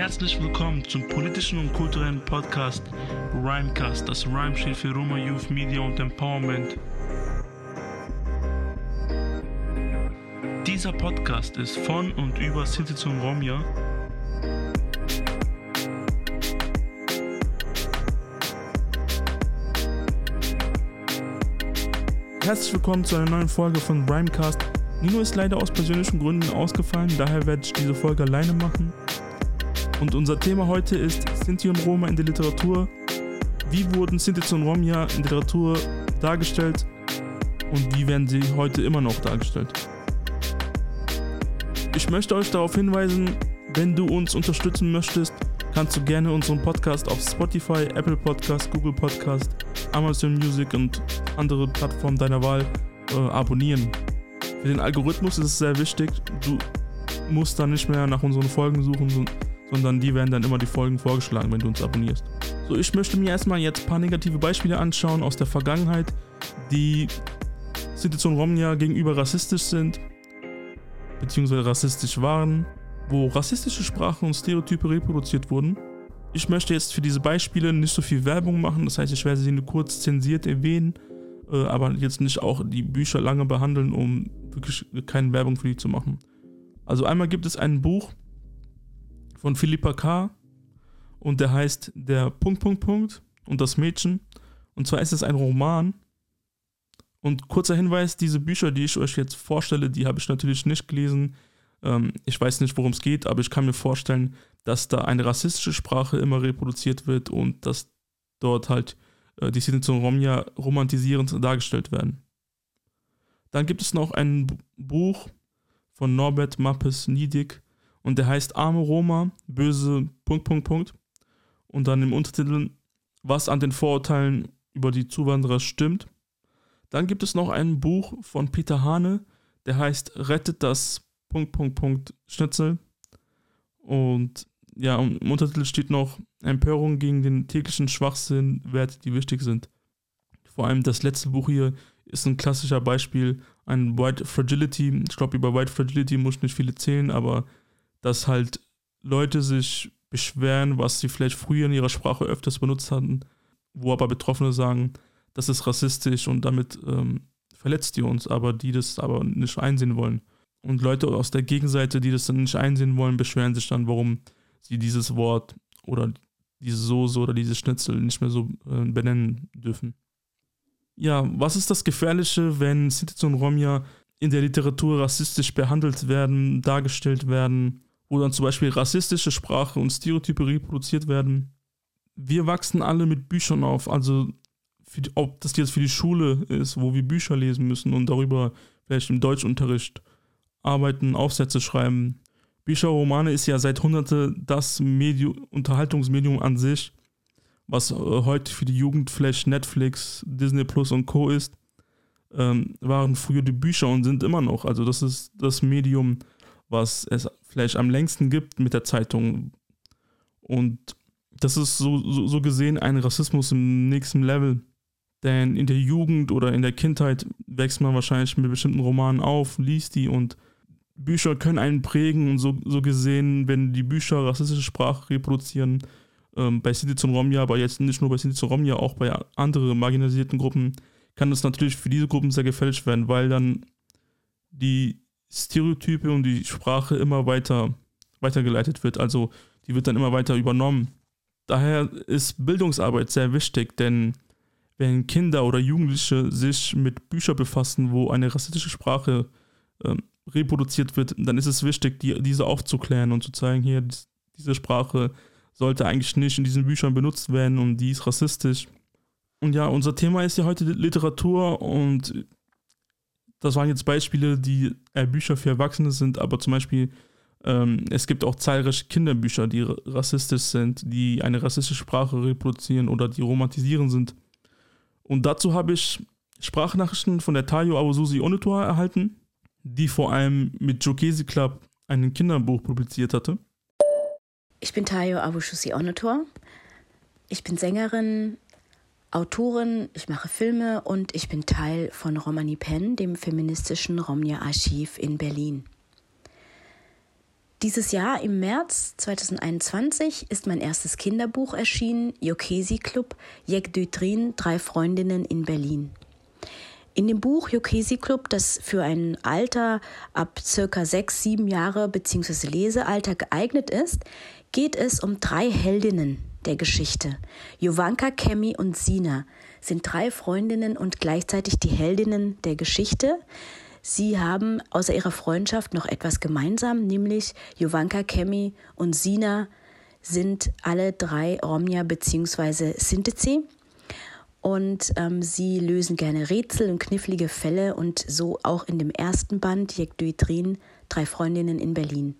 Herzlich willkommen zum politischen und kulturellen Podcast Rhymecast. Das Rhyme steht für Roma Youth Media und Empowerment. Dieser Podcast ist von und über Sinti und Romja Herzlich willkommen zu einer neuen Folge von Rhymecast. Nino ist leider aus persönlichen Gründen ausgefallen, daher werde ich diese Folge alleine machen. Und unser Thema heute ist Sinti und Roma in der Literatur. Wie wurden Sinti und Romja in der Literatur dargestellt und wie werden sie heute immer noch dargestellt? Ich möchte euch darauf hinweisen, wenn du uns unterstützen möchtest, kannst du gerne unseren Podcast auf Spotify, Apple Podcast, Google Podcast, Amazon Music und andere Plattformen deiner Wahl äh, abonnieren. Für den Algorithmus ist es sehr wichtig, du musst dann nicht mehr nach unseren Folgen suchen, sondern die werden dann immer die Folgen vorgeschlagen, wenn du uns abonnierst. So, ich möchte mir erstmal jetzt ein paar negative Beispiele anschauen aus der Vergangenheit, die Situation Romnia gegenüber rassistisch sind, beziehungsweise rassistisch waren, wo rassistische Sprachen und Stereotype reproduziert wurden ich möchte jetzt für diese Beispiele nicht so viel Werbung machen, das heißt, ich werde sie nur kurz zensiert erwähnen, äh, aber jetzt nicht auch die Bücher lange behandeln, um wirklich keine Werbung für die zu machen. Also einmal gibt es ein Buch von Philippa K. und der heißt Der Punkt, Punkt, Punkt und das Mädchen. Und zwar ist es ein Roman. Und kurzer Hinweis, diese Bücher, die ich euch jetzt vorstelle, die habe ich natürlich nicht gelesen. Ähm, ich weiß nicht, worum es geht, aber ich kann mir vorstellen, dass da eine rassistische Sprache immer reproduziert wird und dass dort halt äh, die Situation Romja romantisierend dargestellt werden. Dann gibt es noch ein Buch von Norbert Mappes Niedig und der heißt Arme Roma, böse Punkt, Punkt, Punkt. Und dann im Untertitel, was an den Vorurteilen über die Zuwanderer stimmt. Dann gibt es noch ein Buch von Peter Hane, der heißt Rettet das Punkt, Punkt, Punkt Schnitzel. Und ja, im Untertitel steht noch Empörung gegen den täglichen Schwachsinn, Werte, die wichtig sind. Vor allem das letzte Buch hier ist ein klassischer Beispiel an White Fragility. Ich glaube, über White Fragility muss ich nicht viele zählen, aber dass halt Leute sich beschweren, was sie vielleicht früher in ihrer Sprache öfters benutzt hatten, wo aber Betroffene sagen, das ist rassistisch und damit ähm, verletzt die uns, aber die das aber nicht einsehen wollen. Und Leute aus der Gegenseite, die das dann nicht einsehen wollen, beschweren sich dann, warum sie dieses Wort oder diese Soße oder dieses Schnitzel nicht mehr so äh, benennen dürfen. Ja, was ist das Gefährliche, wenn Sinti und Romja in der Literatur rassistisch behandelt werden, dargestellt werden, wo dann zum Beispiel rassistische Sprache und Stereotype reproduziert werden? Wir wachsen alle mit Büchern auf, also die, ob das jetzt für die Schule ist, wo wir Bücher lesen müssen und darüber vielleicht im Deutschunterricht arbeiten, Aufsätze schreiben, Bücher, Romane ist ja seit Hunderte das Medium, Unterhaltungsmedium an sich, was äh, heute für die Jugend vielleicht Netflix, Disney Plus und Co. ist, ähm, waren früher die Bücher und sind immer noch. Also das ist das Medium, was es vielleicht am längsten gibt mit der Zeitung. Und das ist so, so, so gesehen ein Rassismus im nächsten Level. Denn in der Jugend oder in der Kindheit wächst man wahrscheinlich mit bestimmten Romanen auf, liest die und Bücher können einen prägen und so, so gesehen, wenn die Bücher rassistische Sprache reproduzieren, ähm, bei Sinti zum Romja, aber jetzt nicht nur bei Sinti zum Romja, auch bei anderen marginalisierten Gruppen, kann das natürlich für diese Gruppen sehr gefälscht werden, weil dann die Stereotype und die Sprache immer weiter weitergeleitet wird. Also die wird dann immer weiter übernommen. Daher ist Bildungsarbeit sehr wichtig, denn wenn Kinder oder Jugendliche sich mit Büchern befassen, wo eine rassistische Sprache ähm, reproduziert wird, dann ist es wichtig, die, diese aufzuklären und zu zeigen, hier, diese Sprache sollte eigentlich nicht in diesen Büchern benutzt werden und die ist rassistisch. Und ja, unser Thema ist ja heute Literatur und das waren jetzt Beispiele, die äh, Bücher für Erwachsene sind, aber zum Beispiel ähm, es gibt auch zahlreiche Kinderbücher, die rassistisch sind, die eine rassistische Sprache reproduzieren oder die romantisieren sind. Und dazu habe ich Sprachnachrichten von der Tayo Awususi Onetua erhalten die vor allem mit Jokesi Club ein Kinderbuch publiziert hatte. Ich bin Tayo Abushusi Onotor. Ich bin Sängerin, Autorin, ich mache Filme und ich bin Teil von Romani Pen, dem feministischen Romnia Archiv in Berlin. Dieses Jahr im März 2021 ist mein erstes Kinderbuch erschienen, Jokesi Club, Jek Dutrin, drei Freundinnen in Berlin. In dem Buch Jokesi Club, das für ein Alter ab circa sechs, sieben Jahre bzw. Lesealter geeignet ist, geht es um drei Heldinnen der Geschichte. Jovanka, Kemi und Sina sind drei Freundinnen und gleichzeitig die Heldinnen der Geschichte. Sie haben außer ihrer Freundschaft noch etwas gemeinsam, nämlich Jovanka, Kemi und Sina sind alle drei Romja bzw. Sintezi. Und ähm, sie lösen gerne Rätsel und knifflige Fälle und so auch in dem ersten Band Jekduitrin, drei Freundinnen in Berlin.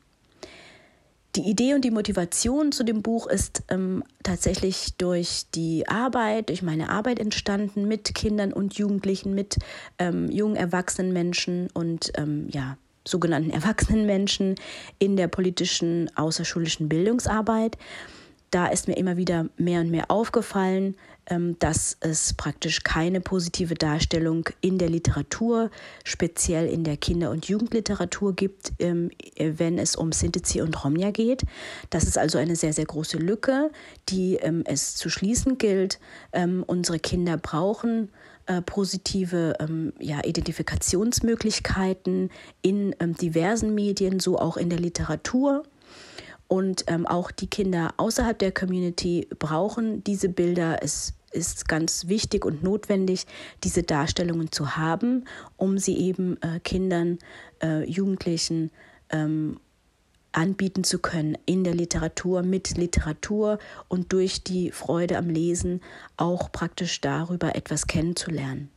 Die Idee und die Motivation zu dem Buch ist ähm, tatsächlich durch die Arbeit, durch meine Arbeit entstanden mit Kindern und Jugendlichen, mit ähm, jungen erwachsenen Menschen und ähm, ja, sogenannten erwachsenen Menschen in der politischen außerschulischen Bildungsarbeit. Da ist mir immer wieder mehr und mehr aufgefallen, dass es praktisch keine positive Darstellung in der Literatur, speziell in der Kinder- und Jugendliteratur gibt, ähm, wenn es um Sintizi und Romja geht. Das ist also eine sehr, sehr große Lücke, die ähm, es zu schließen gilt. Unsere Kinder brauchen äh, positive ja, Identifikationsmöglichkeiten in diversen Medien, so auch in der Literatur. Und ähm, auch die Kinder außerhalb der Community brauchen diese Bilder. Es ist ganz wichtig und notwendig, diese Darstellungen zu haben, um sie eben äh, Kindern, äh, Jugendlichen ähm, anbieten zu können in der Literatur, mit Literatur und durch die Freude am Lesen auch praktisch darüber etwas kennenzulernen.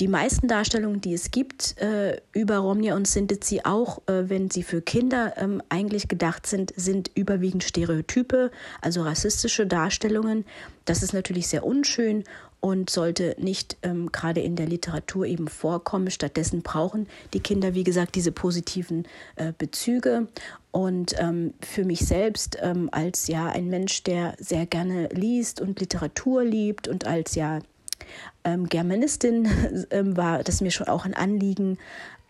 Die meisten Darstellungen, die es gibt äh, über Romja und Sintizi, auch äh, wenn sie für Kinder ähm, eigentlich gedacht sind, sind überwiegend Stereotype, also rassistische Darstellungen. Das ist natürlich sehr unschön und sollte nicht ähm, gerade in der Literatur eben vorkommen. Stattdessen brauchen die Kinder, wie gesagt, diese positiven äh, Bezüge. Und ähm, für mich selbst ähm, als ja ein Mensch, der sehr gerne liest und Literatur liebt und als ja ähm, Germanistin ähm, war das mir schon auch ein Anliegen,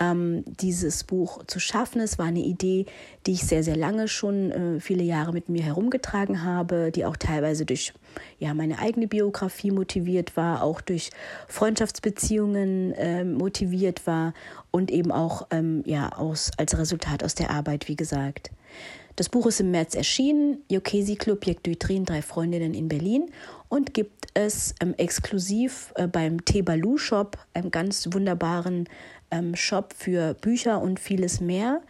ähm, dieses Buch zu schaffen. Es war eine Idee, die ich sehr, sehr lange schon, äh, viele Jahre mit mir herumgetragen habe, die auch teilweise durch ja, meine eigene Biografie motiviert war, auch durch Freundschaftsbeziehungen äh, motiviert war und eben auch ähm, ja, aus, als Resultat aus der Arbeit, wie gesagt. Das Buch ist im März erschienen, Jokesi Club Dutrin, drei Freundinnen in Berlin und gibt es ähm, exklusiv äh, beim Tebalu Shop, einem ganz wunderbaren ähm, Shop für Bücher und vieles mehr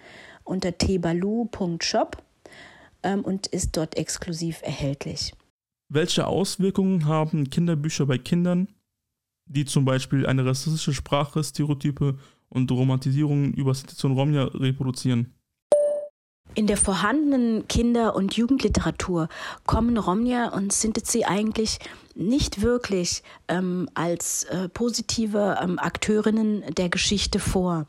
unter tebalu.shop ähm, und ist dort exklusiv erhältlich. Welche Auswirkungen haben Kinderbücher bei Kindern, die zum Beispiel eine rassistische Sprache, Stereotype und Romantisierungen über Situation Romja reproduzieren? In der vorhandenen Kinder- und Jugendliteratur kommen Romja und Sintizi eigentlich nicht wirklich ähm, als äh, positive ähm, Akteurinnen der Geschichte vor.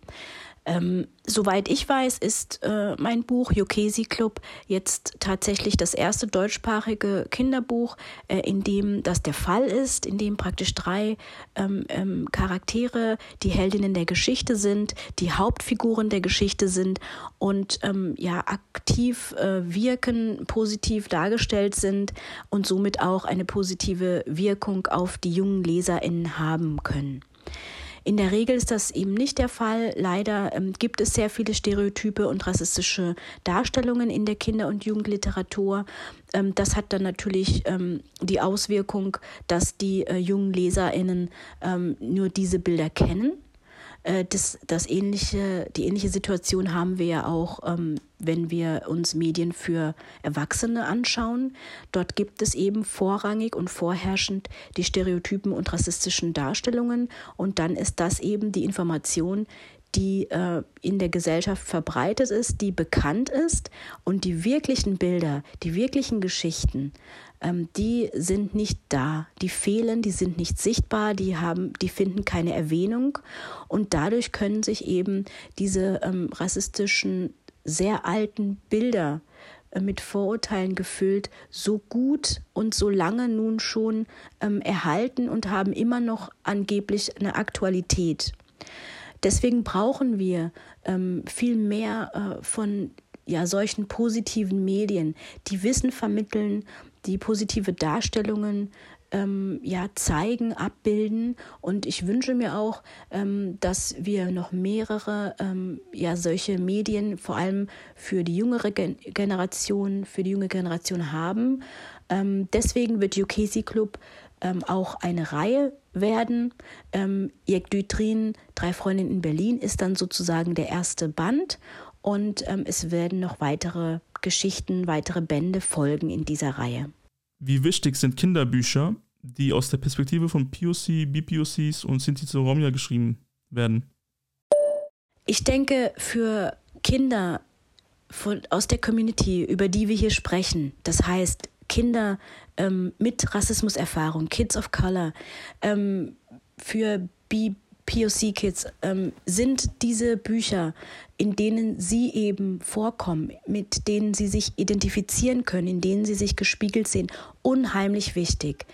Ähm, soweit ich weiß, ist äh, mein Buch Jokesi Club jetzt tatsächlich das erste deutschsprachige Kinderbuch, äh, in dem das der Fall ist, in dem praktisch drei ähm, ähm, Charaktere die Heldinnen der Geschichte sind, die Hauptfiguren der Geschichte sind und ähm, ja aktiv äh, wirken, positiv dargestellt sind und somit auch eine positive Wirkung auf die jungen LeserInnen haben können. In der Regel ist das eben nicht der Fall. Leider ähm, gibt es sehr viele Stereotype und rassistische Darstellungen in der Kinder- und Jugendliteratur. Ähm, das hat dann natürlich ähm, die Auswirkung, dass die äh, jungen LeserInnen ähm, nur diese Bilder kennen äh, das, das ähnliche, die ähnliche Situation haben wir ja auch, ähm, wenn wir uns Medien für Erwachsene anschauen. Dort gibt es eben vorrangig und vorherrschend die Stereotypen und rassistischen Darstellungen. Und dann ist das eben die Information, die äh, in der Gesellschaft verbreitet ist, die bekannt ist und die wirklichen Bilder, die wirklichen Geschichten, ähm, die sind nicht da, die fehlen, die sind nicht sichtbar, die haben, die finden keine Erwähnung und dadurch können sich eben diese ähm, rassistischen, sehr alten Bilder äh, mit Vorurteilen gefüllt, so gut und so lange nun schon ähm, erhalten und haben immer noch angeblich eine Aktualität. Deswegen brauchen wir ähm, viel mehr äh, von ja, solchen positiven Medien, die Wissen vermitteln, die positive Darstellungen ähm, ja, zeigen, abbilden. Und ich wünsche mir auch, ähm, dass wir noch mehrere ähm, ja, solche Medien, vor allem für die jüngere Gen Generation, für die junge Generation haben. Ähm, deswegen wird UKC Club ähm, auch eine Reihe werden. Ähm, Jek Dütrin, Drei Freundinnen in Berlin, ist dann sozusagen der erste Band. Und ähm, es werden noch weitere Geschichten, weitere Bände folgen in dieser Reihe. Wie wichtig sind Kinderbücher, die aus der Perspektive von POC, BPOCs und Sinti Romja geschrieben werden? Ich denke, für Kinder von, aus der Community, über die wir hier sprechen, das heißt Kinder ähm, mit Rassismuserfahrung, Kids of Color, ähm, für BPOCs, POC-Kids ähm, sind diese Bücher, in denen sie eben vorkommen, mit denen sie sich identifizieren können, in denen sie sich gespiegelt sehen, unheimlich wichtig.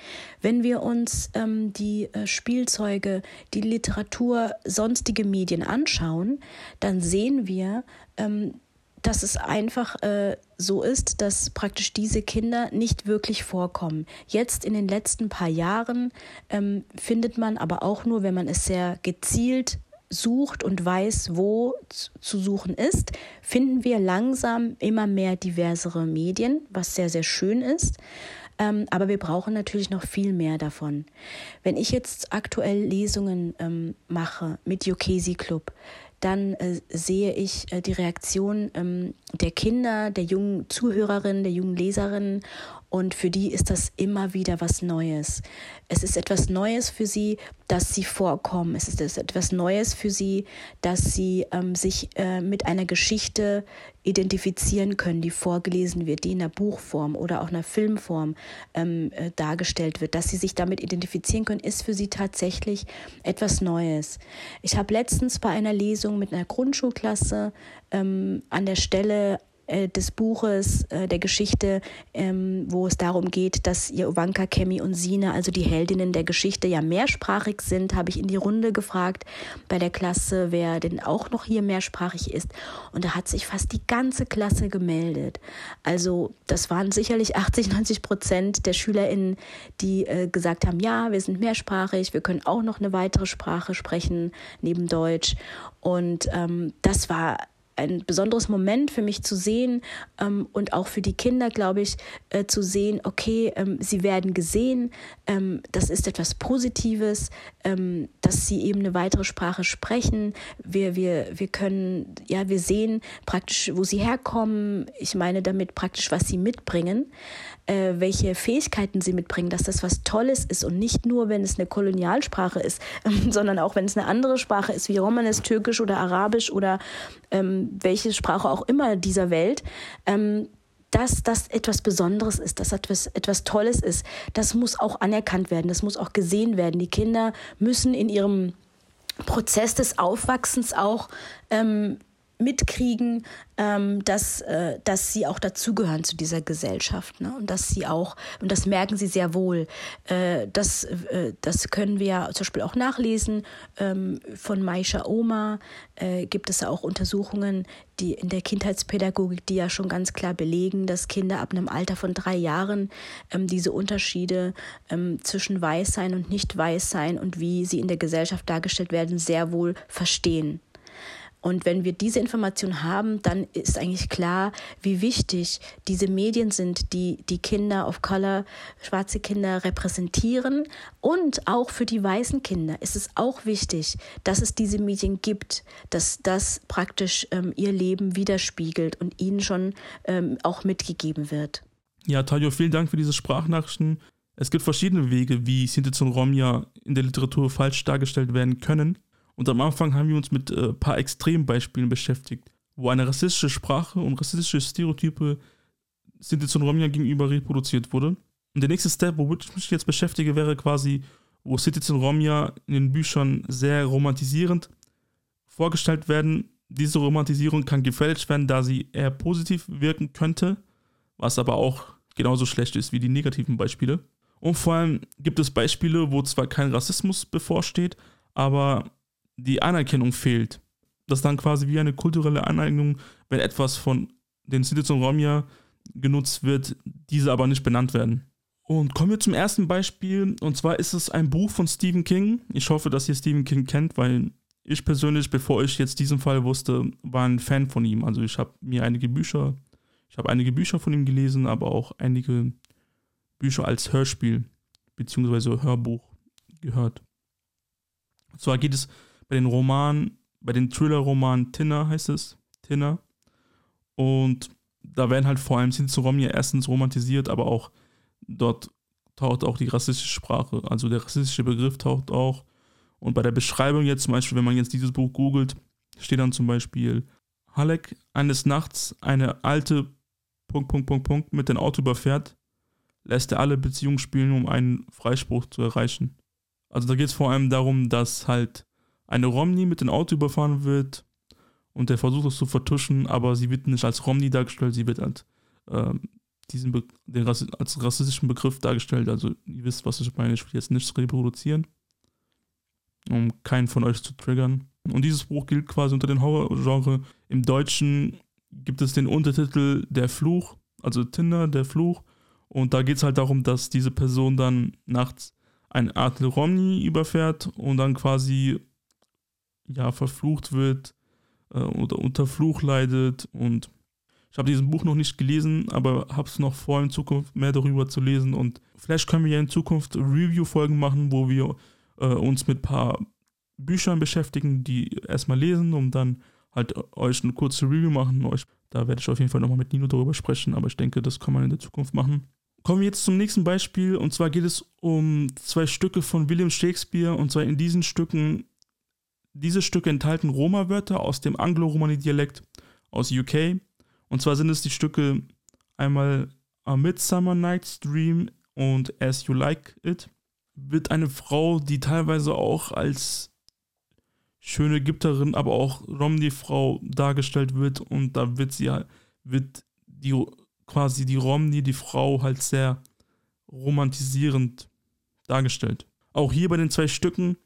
Wenn wir uns ähm, die äh, Spielzeuge, die Literatur, sonstige Medien anschauen, dann sehen wir, ähm, dass es einfach äh, so ist, dass praktisch diese Kinder nicht wirklich vorkommen. Jetzt in den letzten paar Jahren ähm, findet man aber auch nur, wenn man es sehr gezielt sucht und weiß, wo zu suchen ist, finden wir langsam immer mehr diversere Medien, was sehr, sehr schön ist. Ähm, aber wir brauchen natürlich noch viel mehr davon. Wenn ich jetzt aktuell Lesungen ähm, mache mit Yokesi Club, dann äh, sehe ich äh, die Reaktion ähm, der Kinder, der jungen Zuhörerinnen, der jungen Leserinnen und für die ist das immer wieder was Neues. Es ist etwas Neues für sie, dass sie vorkommen. Es ist etwas Neues für sie, dass sie ähm, sich äh, mit einer Geschichte identifizieren können, die vorgelesen wird, die in einer Buchform oder auch einer Filmform ähm, äh, dargestellt wird. Dass sie sich damit identifizieren können, ist für sie tatsächlich etwas Neues. Ich habe letztens bei einer Lesung mit einer Grundschulklasse ähm, an der Stelle äh, des Buches, äh, der Geschichte, ähm, wo es darum geht, dass Jovanka, Kemi und Sina, also die Heldinnen der Geschichte, ja mehrsprachig sind, habe ich in die Runde gefragt bei der Klasse, wer denn auch noch hier mehrsprachig ist. Und da hat sich fast die ganze Klasse gemeldet. Also das waren sicherlich 80, 90 Prozent der SchülerInnen, die äh, gesagt haben, ja, wir sind mehrsprachig, wir können auch noch eine weitere Sprache sprechen neben Deutsch. Und ähm, das war ein besonderes Moment für mich zu sehen ähm, und auch für die Kinder, glaube ich, äh, zu sehen, okay, ähm, sie werden gesehen, ähm, das ist etwas Positives, ähm, dass sie eben eine weitere Sprache sprechen. Wir, wir, wir können, ja, wir sehen praktisch, wo sie herkommen. Ich meine damit praktisch, was sie mitbringen äh, welche Fähigkeiten sie mitbringen, dass das was Tolles ist und nicht nur, wenn es eine Kolonialsprache ist, ähm, sondern auch, wenn es eine andere Sprache ist, wie Romanes, Türkisch oder Arabisch oder ähm, welche Sprache auch immer dieser Welt. Ähm, dass das etwas Besonderes ist, dass etwas, etwas Tolles ist. Das muss auch anerkannt werden, das muss auch gesehen werden. Die Kinder müssen in ihrem Prozess des Aufwachsens auch ähm, mitkriegen, ähm, dass, äh, dass sie auch dazugehören zu dieser Gesellschaft. Ne? Und dass sie auch, und das merken sie sehr wohl, äh, das, äh, das können wir zum Beispiel auch nachlesen. Ähm, von Maisha Oma äh, gibt es auch Untersuchungen, die in der Kindheitspädagogik, die ja schon ganz klar belegen, dass Kinder ab einem Alter von drei Jahren ähm, diese Unterschiede ähm, zwischen Weißsein und Nicht-Weißsein und wie sie in der Gesellschaft dargestellt werden, sehr wohl verstehen. Und wenn wir diese Information haben, dann ist eigentlich klar, wie wichtig diese Medien sind, die die Kinder of Color, schwarze Kinder repräsentieren. Und auch für die weißen Kinder ist es auch wichtig, dass es diese Medien gibt, dass das praktisch ähm, ihr Leben widerspiegelt und ihnen schon ähm, auch mitgegeben wird. Ja, Tajo, vielen Dank für diese Sprachnachrichten. Es gibt verschiedene Wege, wie Sinti und Romja in der Literatur falsch dargestellt werden können. Und am Anfang haben wir uns mit ein äh, paar Extrembeispielen beschäftigt, wo eine rassistische Sprache und rassistische Stereotype Sinti und Romja gegenüber reproduziert wurde. Und der nächste Step, womit ich mich jetzt beschäftige, wäre quasi, wo und Romja in den Büchern sehr romantisierend vorgestellt werden. Diese Romantisierung kann gefälscht werden, da sie eher positiv wirken könnte, was aber auch genauso schlecht ist wie die negativen Beispiele. Und vor allem gibt es Beispiele, wo zwar kein Rassismus bevorsteht, aber die Anerkennung fehlt. Das dann quasi wie eine kulturelle Aneignung, wenn etwas von den Sinti und Romja genutzt wird, diese aber nicht benannt werden. Und kommen wir zum ersten Beispiel, und zwar ist es ein Buch von Stephen King. Ich hoffe, dass ihr Stephen King kennt, weil ich persönlich, bevor ich jetzt diesen Fall wusste, war ein Fan von ihm. Also ich habe mir einige Bücher, ich habe einige Bücher von ihm gelesen, aber auch einige Bücher als Hörspiel bzw. Hörbuch gehört. Und zwar geht es bei den Romanen, bei den Thriller-Romanen Tinner heißt es, Tinner. Und da werden halt vor allem Sinti Rom ja erstens romantisiert, aber auch dort taucht auch die rassistische Sprache, also der rassistische Begriff taucht auch. Und bei der Beschreibung jetzt zum Beispiel, wenn man jetzt dieses Buch googelt, steht dann zum Beispiel, Halleck eines Nachts eine alte Punkt, Punkt, Punkt, Punkt mit dem Auto überfährt, lässt er alle Beziehungen spielen, um einen Freispruch zu erreichen. Also da geht es vor allem darum, dass halt eine Romney mit dem Auto überfahren wird und der versucht es zu vertuschen, aber sie wird nicht als Romney dargestellt, sie wird als, ähm, diesen Be den Rassi als rassistischen Begriff dargestellt. Also ihr wisst, was ich meine, ich will jetzt nichts reproduzieren, um keinen von euch zu triggern. Und dieses Buch gilt quasi unter den Horrorgenre. Im Deutschen gibt es den Untertitel Der Fluch, also Tinder, der Fluch. Und da geht es halt darum, dass diese Person dann nachts ein Art Romney überfährt und dann quasi ja verflucht wird äh, oder unter Fluch leidet. Und ich habe dieses Buch noch nicht gelesen, aber habe es noch vor, in Zukunft mehr darüber zu lesen. Und vielleicht können wir ja in Zukunft Review-Folgen machen, wo wir äh, uns mit ein paar Büchern beschäftigen, die erstmal lesen, um dann halt euch eine kurze Review machen. Euch, da werde ich auf jeden Fall nochmal mit Nino darüber sprechen, aber ich denke, das kann man in der Zukunft machen. Kommen wir jetzt zum nächsten Beispiel und zwar geht es um zwei Stücke von William Shakespeare und zwar in diesen Stücken diese Stücke enthalten Roma-Wörter aus dem Anglo-Romani-Dialekt aus UK. Und zwar sind es die Stücke einmal A Midsummer Night's Dream und As You Like It. Wird eine Frau, die teilweise auch als schöne Ägypterin, aber auch Romney-Frau dargestellt wird und da wird sie wird die quasi die Romney, die Frau halt sehr romantisierend dargestellt. Auch hier bei den zwei Stücken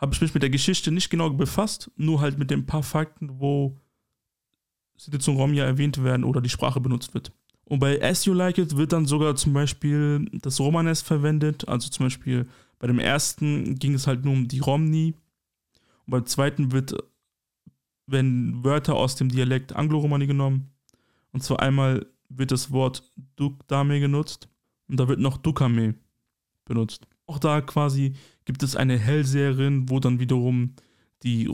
habe ich mich mit der Geschichte nicht genau befasst, nur halt mit den paar Fakten, wo Sitzung Romja erwähnt werden oder die Sprache benutzt wird. Und bei As You Like It wird dann sogar zum Beispiel das Romanes verwendet. Also zum Beispiel bei dem ersten ging es halt nur um die Romni. Und beim zweiten wird, werden Wörter aus dem Dialekt Anglo-Romani genommen. Und zwar einmal wird das Wort Dukdame genutzt und da wird noch Dukame benutzt. Auch da quasi gibt es eine Hellseherin, wo dann wiederum die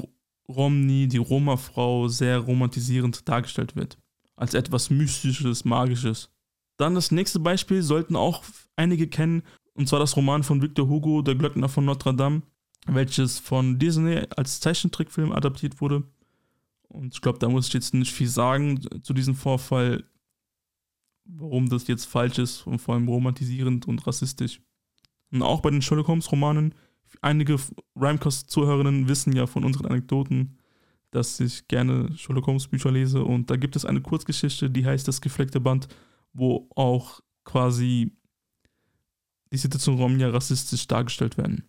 Romney, die Roma-Frau, sehr romantisierend dargestellt wird. Als etwas Mystisches, Magisches. Dann das nächste Beispiel sollten auch einige kennen, und zwar das Roman von Victor Hugo, Der Glöckner von Notre Dame, welches von Disney als Zeichentrickfilm adaptiert wurde. Und ich glaube, da muss ich jetzt nicht viel sagen zu diesem Vorfall, warum das jetzt falsch ist und vor allem romantisierend und rassistisch. Und auch bei den Sherlock Holmes Romanen einige Rhymecast-Zuhörerinnen wissen ja von unseren Anekdoten, dass ich gerne Sherlock Holmes Bücher lese und da gibt es eine Kurzgeschichte, die heißt Das gefleckte Band, wo auch quasi die Situation Romja rassistisch dargestellt werden.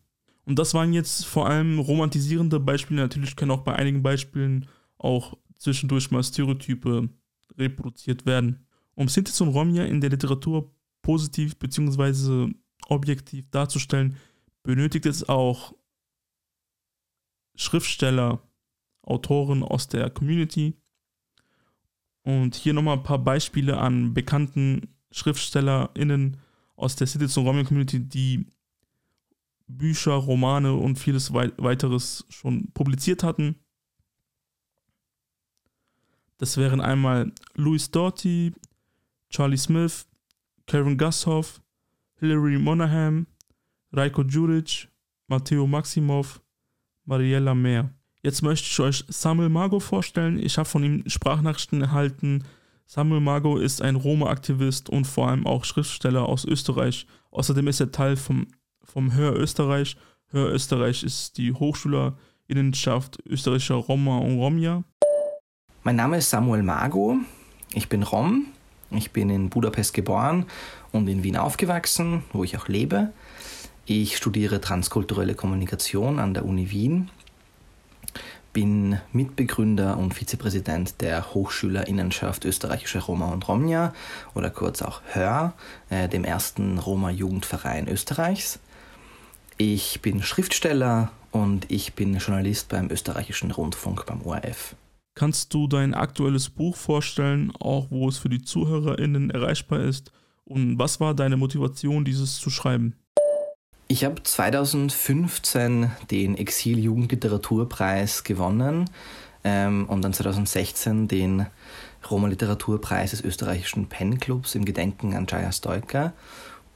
Und das waren jetzt vor allem romantisierende Beispiele. Natürlich können auch bei einigen Beispielen auch zwischendurch mal Stereotype reproduziert werden. Um Sinti und Romja in der Literatur positiv bzw. objektiv darzustellen, benötigt es auch Schriftsteller, Autoren aus der Community. Und hier nochmal ein paar Beispiele an bekannten SchriftstellerInnen aus der Citizen Roman Community, die Bücher, Romane und vieles weiteres schon publiziert hatten. Das wären einmal Louis Doughty, Charlie Smith, Karen Gushoff, Hilary Monaghan, Raiko Djuric, Matteo Maximov, Mariella Mehr. Jetzt möchte ich euch Samuel Margo vorstellen. Ich habe von ihm Sprachnachrichten erhalten. Samuel Margo ist ein Roma-Aktivist und vor allem auch Schriftsteller aus Österreich. Außerdem ist er Teil vom, vom Hör Österreich. Hör Österreich ist die Hochschülerinnenschaft österreichischer Roma und Romja. Mein Name ist Samuel Margo. Ich bin Rom. Ich bin in Budapest geboren und in Wien aufgewachsen, wo ich auch lebe. Ich studiere transkulturelle Kommunikation an der Uni Wien. bin Mitbegründer und Vizepräsident der Hochschülerinnenschaft Österreichische Roma und Romnia oder kurz auch HÖR, äh, dem ersten Roma-Jugendverein Österreichs. Ich bin Schriftsteller und ich bin Journalist beim österreichischen Rundfunk beim ORF. Kannst du dein aktuelles Buch vorstellen, auch wo es für die ZuhörerInnen erreichbar ist? Und was war deine Motivation, dieses zu schreiben? Ich habe 2015 den Exil-Jugendliteraturpreis gewonnen ähm, und dann 2016 den Roma-Literaturpreis des österreichischen Pen-Clubs im Gedenken an Jaya Stoiker.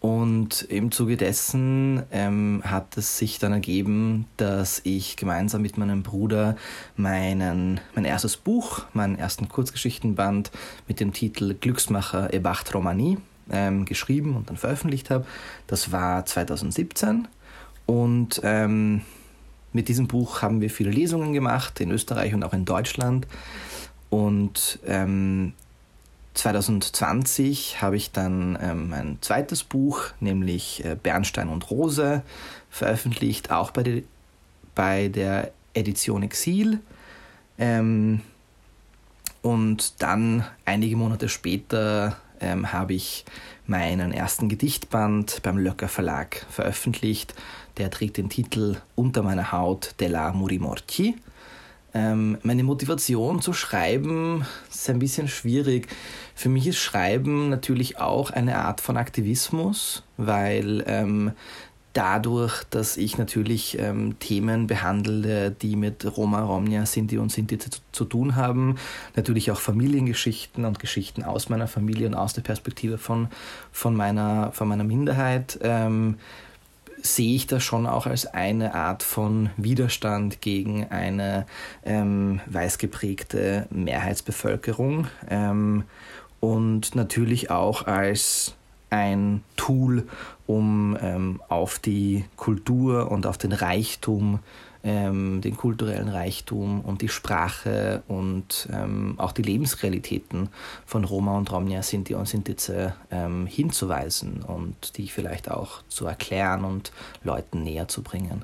Und im Zuge dessen ähm, hat es sich dann ergeben, dass ich gemeinsam mit meinem Bruder meinen, mein erstes Buch, meinen ersten Kurzgeschichtenband mit dem Titel Glücksmacher Ebacht Romani ähm, geschrieben und dann veröffentlicht habe. Das war 2017 und ähm, mit diesem Buch haben wir viele Lesungen gemacht in Österreich und auch in Deutschland. Und ähm, 2020 habe ich dann ähm, mein zweites Buch, nämlich äh, Bernstein und Rose, veröffentlicht, auch bei, de, bei der Edition Exil. Ähm, und dann einige Monate später ähm, habe ich meinen ersten Gedichtband beim Löcker Verlag veröffentlicht. Der trägt den Titel Unter meiner Haut della Murimorchi. Ähm, meine Motivation zu schreiben ist ein bisschen schwierig. Für mich ist Schreiben natürlich auch eine Art von Aktivismus, weil ähm, dadurch, dass ich natürlich ähm, Themen behandle, die mit Roma, Romnia, Sinti und Sinti zu, zu, tun haben, natürlich auch Familiengeschichten und Geschichten aus meiner Familie und aus der Perspektive von, von, meiner, von meiner Minderheit. Ähm, sehe ich das schon auch als eine Art von Widerstand gegen eine ähm, weiß geprägte Mehrheitsbevölkerung ähm, und natürlich auch als ein Tool, um ähm, auf die Kultur und auf den Reichtum ähm, den kulturellen Reichtum und die Sprache und ähm, auch die Lebensrealitäten von Roma und Romnia, Sinti und Sintize ähm, hinzuweisen und die vielleicht auch zu erklären und Leuten näher zu bringen.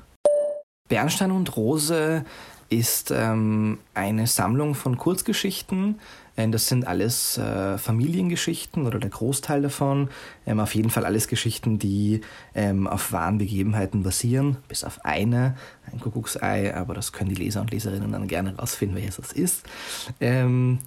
Bernstein und Rose ist ähm, eine Sammlung von Kurzgeschichten. Ähm, das sind alles äh, Familiengeschichten oder der Großteil davon. Ähm, auf jeden Fall alles Geschichten, die ähm, auf wahren Begebenheiten basieren, bis auf eine, ein Kuckucksei, aber das können die Leser und Leserinnen dann gerne rausfinden, welches das ist. Ähm,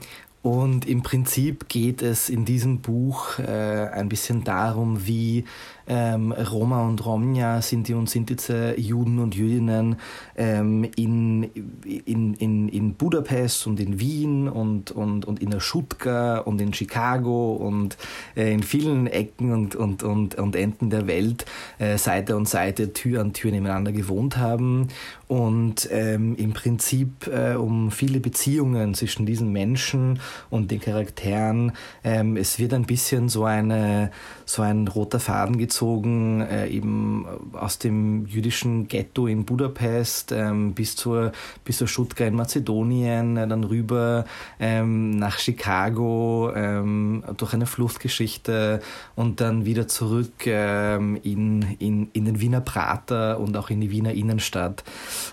und im Prinzip geht es in diesem Buch äh, ein bisschen darum, wie ähm, Roma und Romja, Sinti und Sintize, Juden und Jüdinnen ähm, in, in, in, in Budapest und in Wien und, und, und in der Schutka und in Chicago und äh, in vielen Ecken und, und, und, und Enden der Welt äh, Seite an Seite, Tür an Tür nebeneinander gewohnt haben und ähm, im Prinzip äh, um viele Beziehungen zwischen diesen Menschen und den Charakteren. Ähm, es wird ein bisschen so, eine, so ein roter Faden gezogen gezogen, äh, eben aus dem jüdischen Ghetto in Budapest ähm, bis zur, bis zur Schutka in Mazedonien, äh, dann rüber ähm, nach Chicago ähm, durch eine Fluchtgeschichte und dann wieder zurück ähm, in, in, in den Wiener Prater und auch in die Wiener Innenstadt.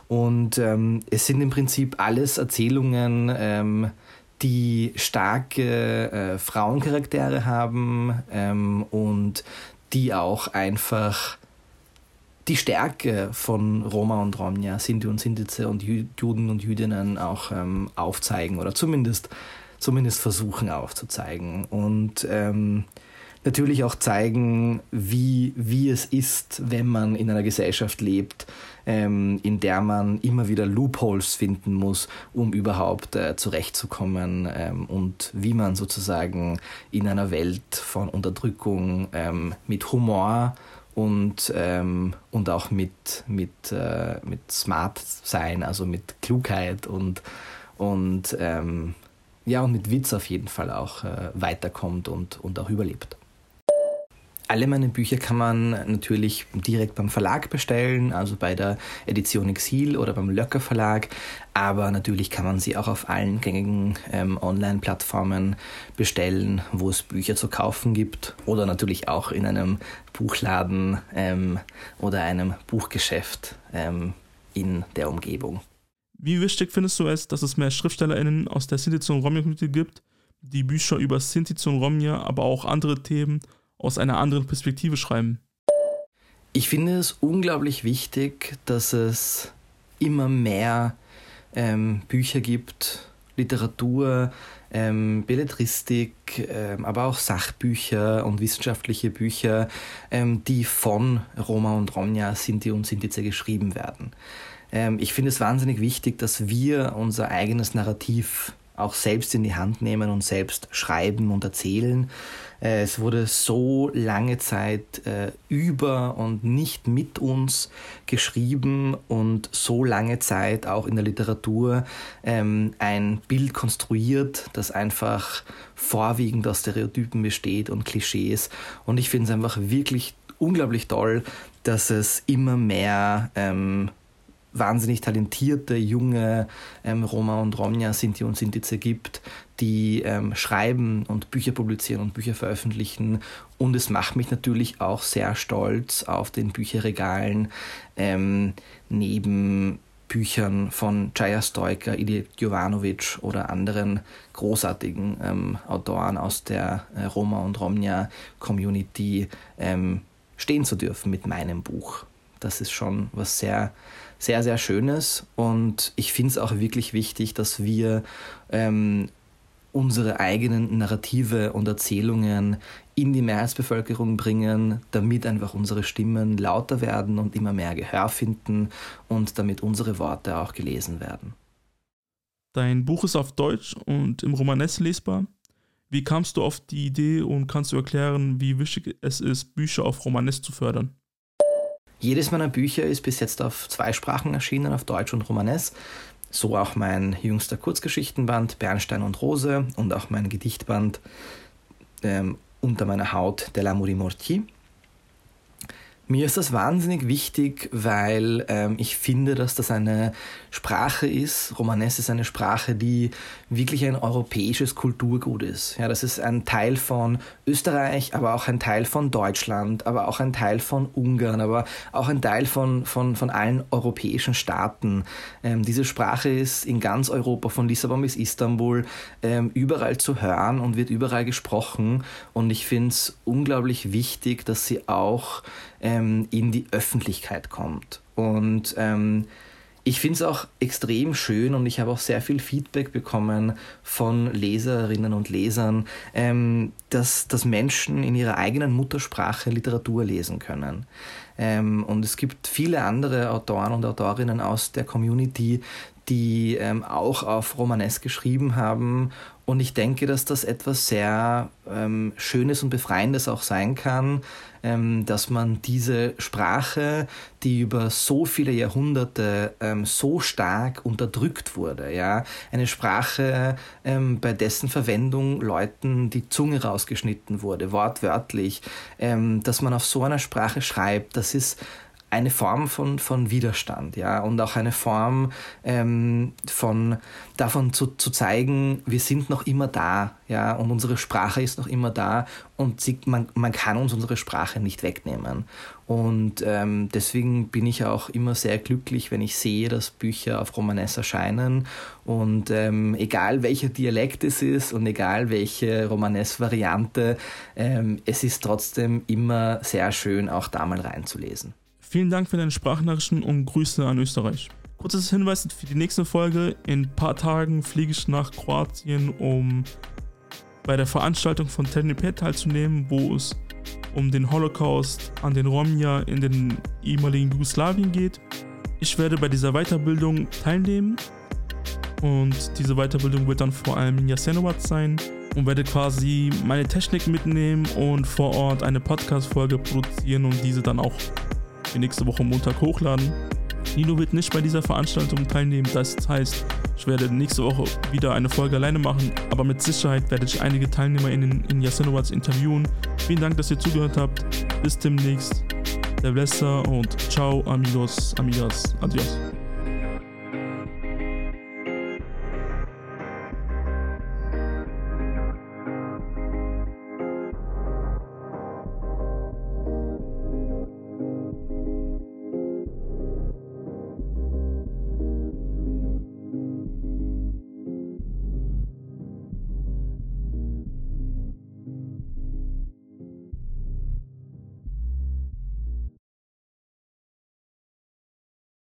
Und ähm, es sind im Prinzip alles Erzählungen, ähm, die starke äh, Frauencharaktere haben ähm, und die auch einfach die Stärke von Roma und Romja, Sinti und Sintize und Juden und Jüdinnen auch ähm, aufzeigen oder zumindest, zumindest versuchen aufzuzeigen. Und ähm, natürlich auch zeigen, wie, wie es ist, wenn man in einer Gesellschaft lebt, ähm, in der man immer wieder Loopholes finden muss, um überhaupt äh, zurechtzukommen ähm, und wie man sozusagen in einer Welt von Unterdrückung ähm, mit Humor und, ähm, und auch mit, mit, äh, mit Smart sein, also mit Klugheit und, und ähm, ja, und mit Witz auf jeden Fall auch äh, weiterkommt und, und auch überlebt. Alle meine Bücher kann man natürlich direkt beim Verlag bestellen, also bei der Edition Exil oder beim Löcker Verlag. Aber natürlich kann man sie auch auf allen gängigen ähm, Online-Plattformen bestellen, wo es Bücher zu kaufen gibt. Oder natürlich auch in einem Buchladen ähm, oder einem Buchgeschäft ähm, in der Umgebung. Wie wichtig findest du es, dass es mehr SchriftstellerInnen aus der Sinti und Romja-Community gibt, die Bücher über Sinti und Romja, aber auch andere Themen aus einer anderen Perspektive schreiben? Ich finde es unglaublich wichtig, dass es immer mehr ähm, Bücher gibt, Literatur, ähm, Belletristik, ähm, aber auch Sachbücher und wissenschaftliche Bücher, ähm, die von Roma und Romja, Sinti und Sintize geschrieben werden. Ähm, ich finde es wahnsinnig wichtig, dass wir unser eigenes Narrativ auch selbst in die Hand nehmen und selbst schreiben und erzählen. Äh, es wurde so lange Zeit äh, über und nicht mit uns geschrieben und so lange Zeit auch in der Literatur ähm, ein Bild konstruiert, das einfach vorwiegend aus Stereotypen besteht und Klischees. Und ich finde es einfach wirklich unglaublich toll, dass es immer mehr ähm, wahnsinnig talentierte junge ähm, Roma und Romja, Sinti und Sintize gibt, die ähm, schreiben und Bücher publizieren und Bücher veröffentlichen. Und es macht mich natürlich auch sehr stolz auf den Bücherregalen ähm, neben Büchern von Jaya Stoiker, Ilya Jovanovic oder anderen großartigen ähm, Autoren aus der äh, Roma und Romja Community ähm, stehen zu dürfen mit meinem Buch. Das ist schon was sehr sehr, sehr Schönes. Und ich finde es auch wirklich wichtig, dass wir ähm, unsere eigenen Narrative und Erzählungen in die Mehrheitsbevölkerung bringen, damit einfach unsere Stimmen lauter werden und immer mehr Gehör finden und damit unsere Worte auch gelesen werden. Dein Buch ist auf Deutsch und im Romanes lesbar. Wie kamst du auf die Idee und kannst du erklären, wie wichtig es ist, Bücher auf Romanes zu fördern? Jedes meiner Bücher ist bis jetzt auf zwei Sprachen erschienen, auf Deutsch und Romanes. So auch mein jüngster Kurzgeschichtenband Bernstein und Rose und auch mein Gedichtband ähm, Unter meiner Haut de l'amour mortier. Mir ist das wahnsinnig wichtig, weil ähm, ich finde, dass das eine Sprache ist. Romanes ist eine Sprache, die wirklich ein europäisches Kulturgut ist. Ja, das ist ein Teil von Österreich, aber auch ein Teil von Deutschland, aber auch ein Teil von Ungarn, aber auch ein Teil von, von, von allen europäischen Staaten. Ähm, diese Sprache ist in ganz Europa, von Lissabon bis Istanbul, ähm, überall zu hören und wird überall gesprochen. Und ich finde es unglaublich wichtig, dass sie auch ähm, in die Öffentlichkeit kommt. Und ähm, ich finde es auch extrem schön und ich habe auch sehr viel Feedback bekommen von Leserinnen und Lesern, ähm, dass, dass Menschen in ihrer eigenen Muttersprache Literatur lesen können. Ähm, und es gibt viele andere Autoren und Autorinnen aus der Community, die ähm, auch auf Romanes geschrieben haben und ich denke, dass das etwas sehr ähm, Schönes und Befreiendes auch sein kann, ähm, dass man diese Sprache, die über so viele Jahrhunderte ähm, so stark unterdrückt wurde, ja, eine Sprache, ähm, bei dessen Verwendung Leuten die Zunge rausgeschnitten wurde, wortwörtlich, ähm, dass man auf so einer Sprache schreibt, das ist eine Form von, von Widerstand, ja, und auch eine Form ähm, von davon zu, zu zeigen, wir sind noch immer da, ja, und unsere Sprache ist noch immer da und sie, man, man kann uns unsere Sprache nicht wegnehmen. Und ähm, deswegen bin ich auch immer sehr glücklich, wenn ich sehe, dass Bücher auf Romanes erscheinen. Und ähm, egal welcher Dialekt es ist und egal welche Romanes-Variante, ähm, es ist trotzdem immer sehr schön, auch da mal reinzulesen. Vielen Dank für deine Sprachnachrichten und Grüße an Österreich. Kurzes Hinweis für die nächste Folge. In ein paar Tagen fliege ich nach Kroatien, um bei der Veranstaltung von Ternipet teilzunehmen, wo es um den Holocaust an den Romja in den ehemaligen Jugoslawien geht. Ich werde bei dieser Weiterbildung teilnehmen und diese Weiterbildung wird dann vor allem in Jasenovac sein und werde quasi meine Technik mitnehmen und vor Ort eine Podcast-Folge produzieren und diese dann auch für nächste Woche Montag hochladen. Nino wird nicht bei dieser Veranstaltung teilnehmen, das heißt, ich werde nächste Woche wieder eine Folge alleine machen, aber mit Sicherheit werde ich einige Teilnehmer in, in Yasenowats interviewen. Vielen Dank, dass ihr zugehört habt. Bis demnächst. Der Blesser und ciao, amigos, amigas, adios.